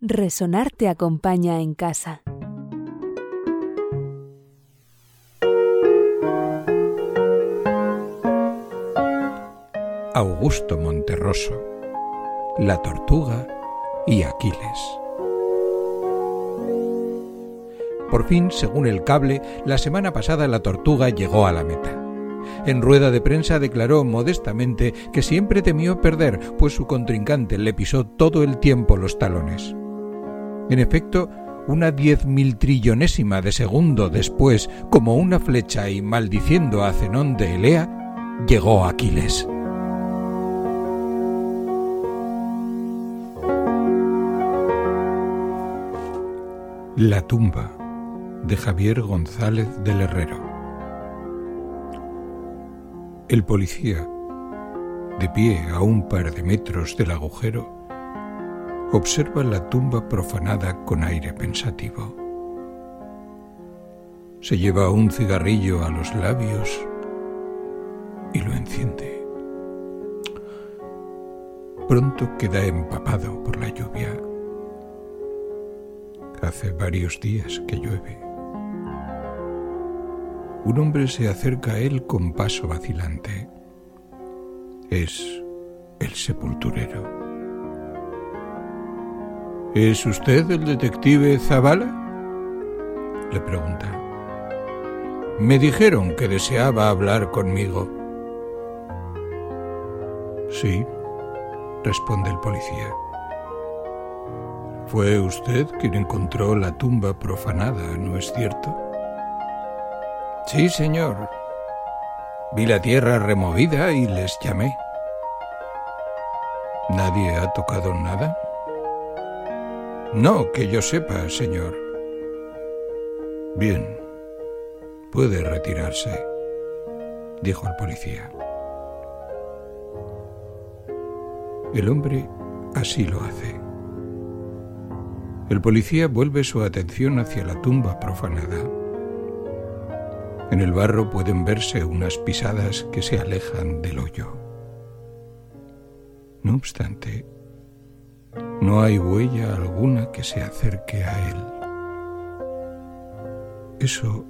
Resonar te acompaña en casa. Augusto Monterroso, La Tortuga y Aquiles. Por fin, según el cable, la semana pasada la tortuga llegó a la meta. En rueda de prensa declaró modestamente que siempre temió perder, pues su contrincante le pisó todo el tiempo los talones. En efecto, una diez mil trillonésima de segundo después, como una flecha y maldiciendo a Zenón de Elea, llegó Aquiles. La tumba de Javier González del Herrero. El policía, de pie a un par de metros del agujero, observa la tumba profanada con aire pensativo. Se lleva un cigarrillo a los labios y lo enciende. Pronto queda empapado por la lluvia. Hace varios días que llueve. Un hombre se acerca a él con paso vacilante. Es el sepulturero. ¿Es usted el detective Zavala? Le pregunta. Me dijeron que deseaba hablar conmigo. Sí, responde el policía. Fue usted quien encontró la tumba profanada, ¿no es cierto? Sí, señor. Vi la tierra removida y les llamé. ¿Nadie ha tocado nada? No, que yo sepa, señor. Bien, puede retirarse, dijo el policía. El hombre así lo hace. El policía vuelve su atención hacia la tumba profanada. En el barro pueden verse unas pisadas que se alejan del hoyo. No obstante, no hay huella alguna que se acerque a él. Eso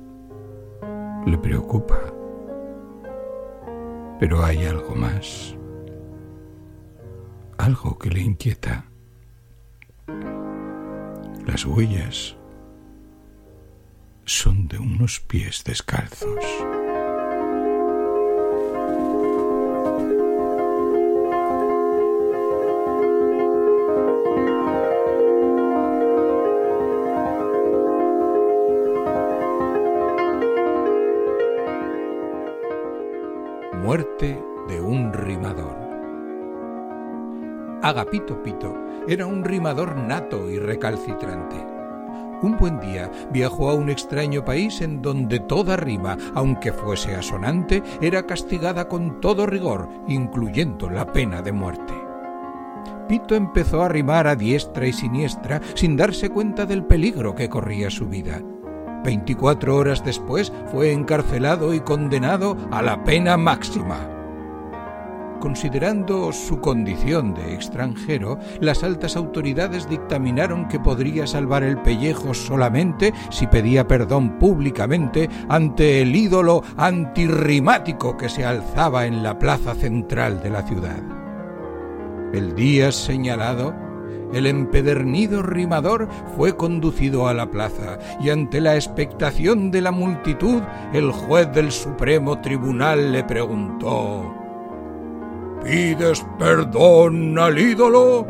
le preocupa. Pero hay algo más. Algo que le inquieta. Las huellas son de unos pies descalzos. Muerte de un rimador. Agapito Pito era un rimador nato y recalcitrante. Un buen día viajó a un extraño país en donde toda rima, aunque fuese asonante, era castigada con todo rigor, incluyendo la pena de muerte. Pito empezó a rimar a diestra y siniestra sin darse cuenta del peligro que corría su vida. Veinticuatro horas después fue encarcelado y condenado a la pena máxima. Considerando su condición de extranjero, las altas autoridades dictaminaron que podría salvar el pellejo solamente si pedía perdón públicamente ante el ídolo antirrimático que se alzaba en la plaza central de la ciudad. El día señalado, el empedernido rimador fue conducido a la plaza y ante la expectación de la multitud, el juez del Supremo Tribunal le preguntó ¿Pides perdón al ídolo?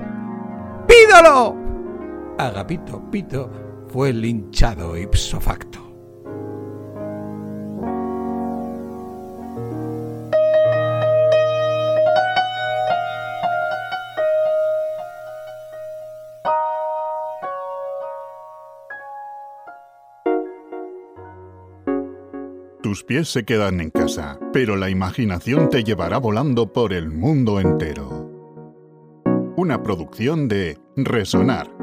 ¡Pídalo! Agapito Pito fue linchado ipso facto. Tus pies se quedan en casa, pero la imaginación te llevará volando por el mundo entero. Una producción de Resonar